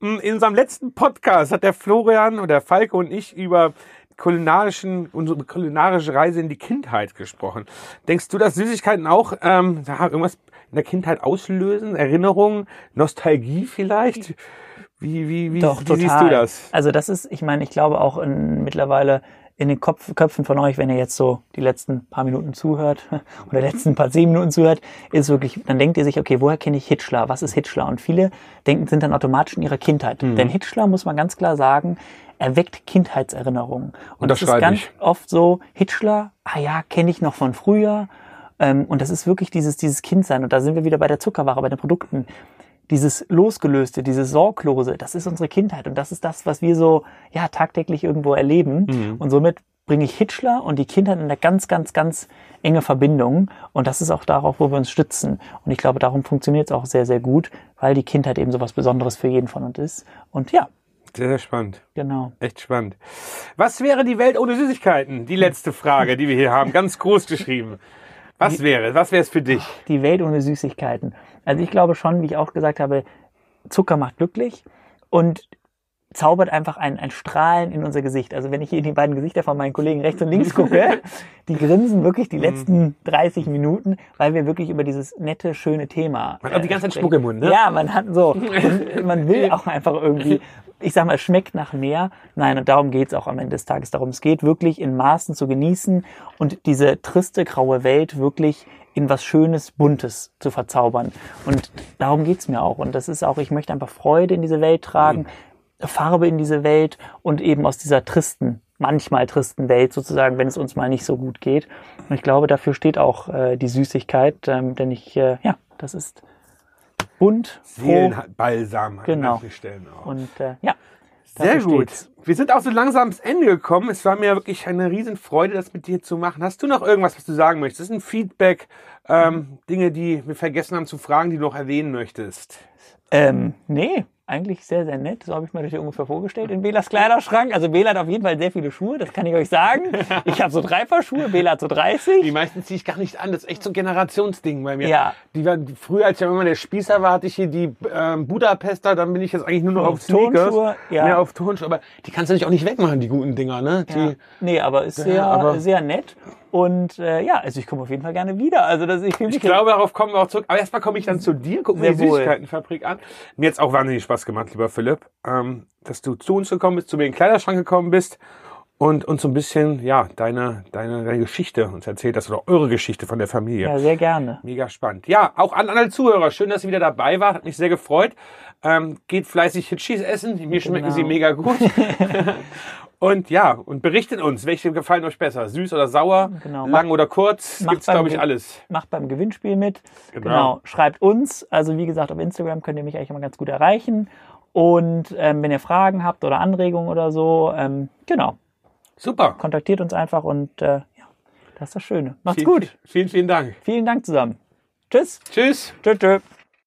In unserem letzten Podcast hat der Florian oder Falke und ich über kulinarischen, unsere kulinarische Reise in die Kindheit gesprochen. Denkst du, dass Süßigkeiten auch ähm, irgendwas in der Kindheit auslösen? Erinnerungen, Nostalgie vielleicht? Wie, wie, wie, Doch, wie total. siehst du das? Also das ist, ich meine, ich glaube auch in, mittlerweile in den Kopf, Köpfen von euch, wenn ihr jetzt so die letzten paar Minuten zuhört (laughs) oder letzten paar zehn Minuten zuhört, ist wirklich, dann denkt ihr sich, okay, woher kenne ich Hitchler? Was ist Hitchler? Und viele denken, sind dann automatisch in ihrer Kindheit. Mhm. Denn Hitchler, muss man ganz klar sagen, erweckt Kindheitserinnerungen. Und das ist ganz ich. oft so, Hitchler, ah ja, kenne ich noch von früher. Ähm, und das ist wirklich dieses, dieses Kindsein. Und da sind wir wieder bei der Zuckerware, bei den Produkten. Dieses Losgelöste, dieses Sorglose, das ist unsere Kindheit. Und das ist das, was wir so, ja, tagtäglich irgendwo erleben. Und somit bringe ich Hitchler und die Kindheit in eine ganz, ganz, ganz enge Verbindung. Und das ist auch darauf, wo wir uns stützen. Und ich glaube, darum funktioniert es auch sehr, sehr gut, weil die Kindheit eben so was Besonderes für jeden von uns ist. Und ja, Sehr, sehr spannend. genau. Echt spannend. Was wäre die Welt ohne Süßigkeiten? Die letzte Frage, die wir hier haben, ganz groß geschrieben. Was wäre, was wäre es für dich? Die Welt ohne Süßigkeiten. Also ich glaube schon, wie ich auch gesagt habe, Zucker macht glücklich und zaubert einfach ein, ein Strahlen in unser Gesicht. Also wenn ich hier in die beiden Gesichter von meinen Kollegen rechts und links gucke, (laughs) die grinsen wirklich die letzten 30 Minuten, weil wir wirklich über dieses nette, schöne Thema. Man hat die ganze Zeit. Spuck im Mund, ne? Ja, man hat so. Und (laughs) man will auch einfach irgendwie, ich sag mal, es schmeckt nach mehr. Nein, und darum geht's auch am Ende des Tages darum. Es geht wirklich in Maßen zu genießen und diese triste, graue Welt wirklich in was Schönes, Buntes zu verzaubern. Und darum geht's mir auch. Und das ist auch, ich möchte einfach Freude in diese Welt tragen, Farbe in diese Welt und eben aus dieser tristen, manchmal tristen Welt sozusagen, wenn es uns mal nicht so gut geht. Und ich glaube, dafür steht auch äh, die Süßigkeit, ähm, denn ich, äh, ja, das ist bunt, Seelenbalsam an Genau. manchen Stellen auch. und äh, ja. Sehr gut. steht's. Wir sind auch so langsam ans Ende gekommen. Es war mir wirklich eine Riesenfreude, das mit dir zu machen. Hast du noch irgendwas, was du sagen möchtest? Ein Feedback, ähm, Dinge, die wir vergessen haben zu fragen, die du noch erwähnen möchtest? Ähm, nee, eigentlich sehr, sehr nett. So habe ich mir das hier ungefähr vorgestellt in Belas Kleiderschrank. Also Bela hat auf jeden Fall sehr viele Schuhe, das kann ich euch sagen. (laughs) Ich habe so drei Paar Schuhe, Bela hat so 30. Die meisten ziehe ich gar nicht an. Das ist echt so ein Generationsding bei mir. Ja. Die waren, früher, als ich ja immer der Spießer war, hatte ich hier die ähm, Budapester. Dann bin ich jetzt eigentlich nur noch auf Sneakers. Turnschuhe, ja. Mehr auf Turnschuhe. Aber die kannst du nicht auch nicht wegmachen, die guten Dinger, ne? Die, Ja. Nee, aber ist sehr, aber- sehr nett. Und äh, ja, also ich komme auf jeden Fall gerne wieder. Also das, ich Ich glaube, darauf kommen wir auch zurück. Aber erstmal komme ich dann zu dir, gucken wir die wohl. Süßigkeitenfabrik an. Mir hat's auch wahnsinnig Spaß gemacht, lieber Philipp, ähm, dass du zu uns gekommen bist, zu mir in den Kleiderschrank gekommen bist und uns so ein bisschen, ja, deine, deine, deine Geschichte uns erzählt hast oder eure Geschichte von der Familie. ja sehr gerne. Mega spannend. Ja, auch an alle Zuhörer, schön, dass ihr wieder dabei wart, hat mich sehr gefreut. Ähm, geht fleißig Hitchis essen, mir schmecken Genau. sie mega gut. (laughs) und ja, und berichtet uns, welche gefallen euch besser, süß oder sauer, Genau. lang oder kurz, macht gibt's glaube ich alles. Macht beim Gewinnspiel mit. Genau. Genau. Schreibt uns. Also wie gesagt, auf Instagram könnt ihr mich eigentlich immer ganz gut erreichen. Und ähm, wenn ihr Fragen habt oder Anregungen oder so, ähm, genau, Super. kontaktiert uns einfach und äh, ja, das ist das Schöne. Macht's Vielen, gut. Vielen, vielen Dank. Vielen Dank zusammen. Tschüss. Tschüss. Tschüss. tschüss.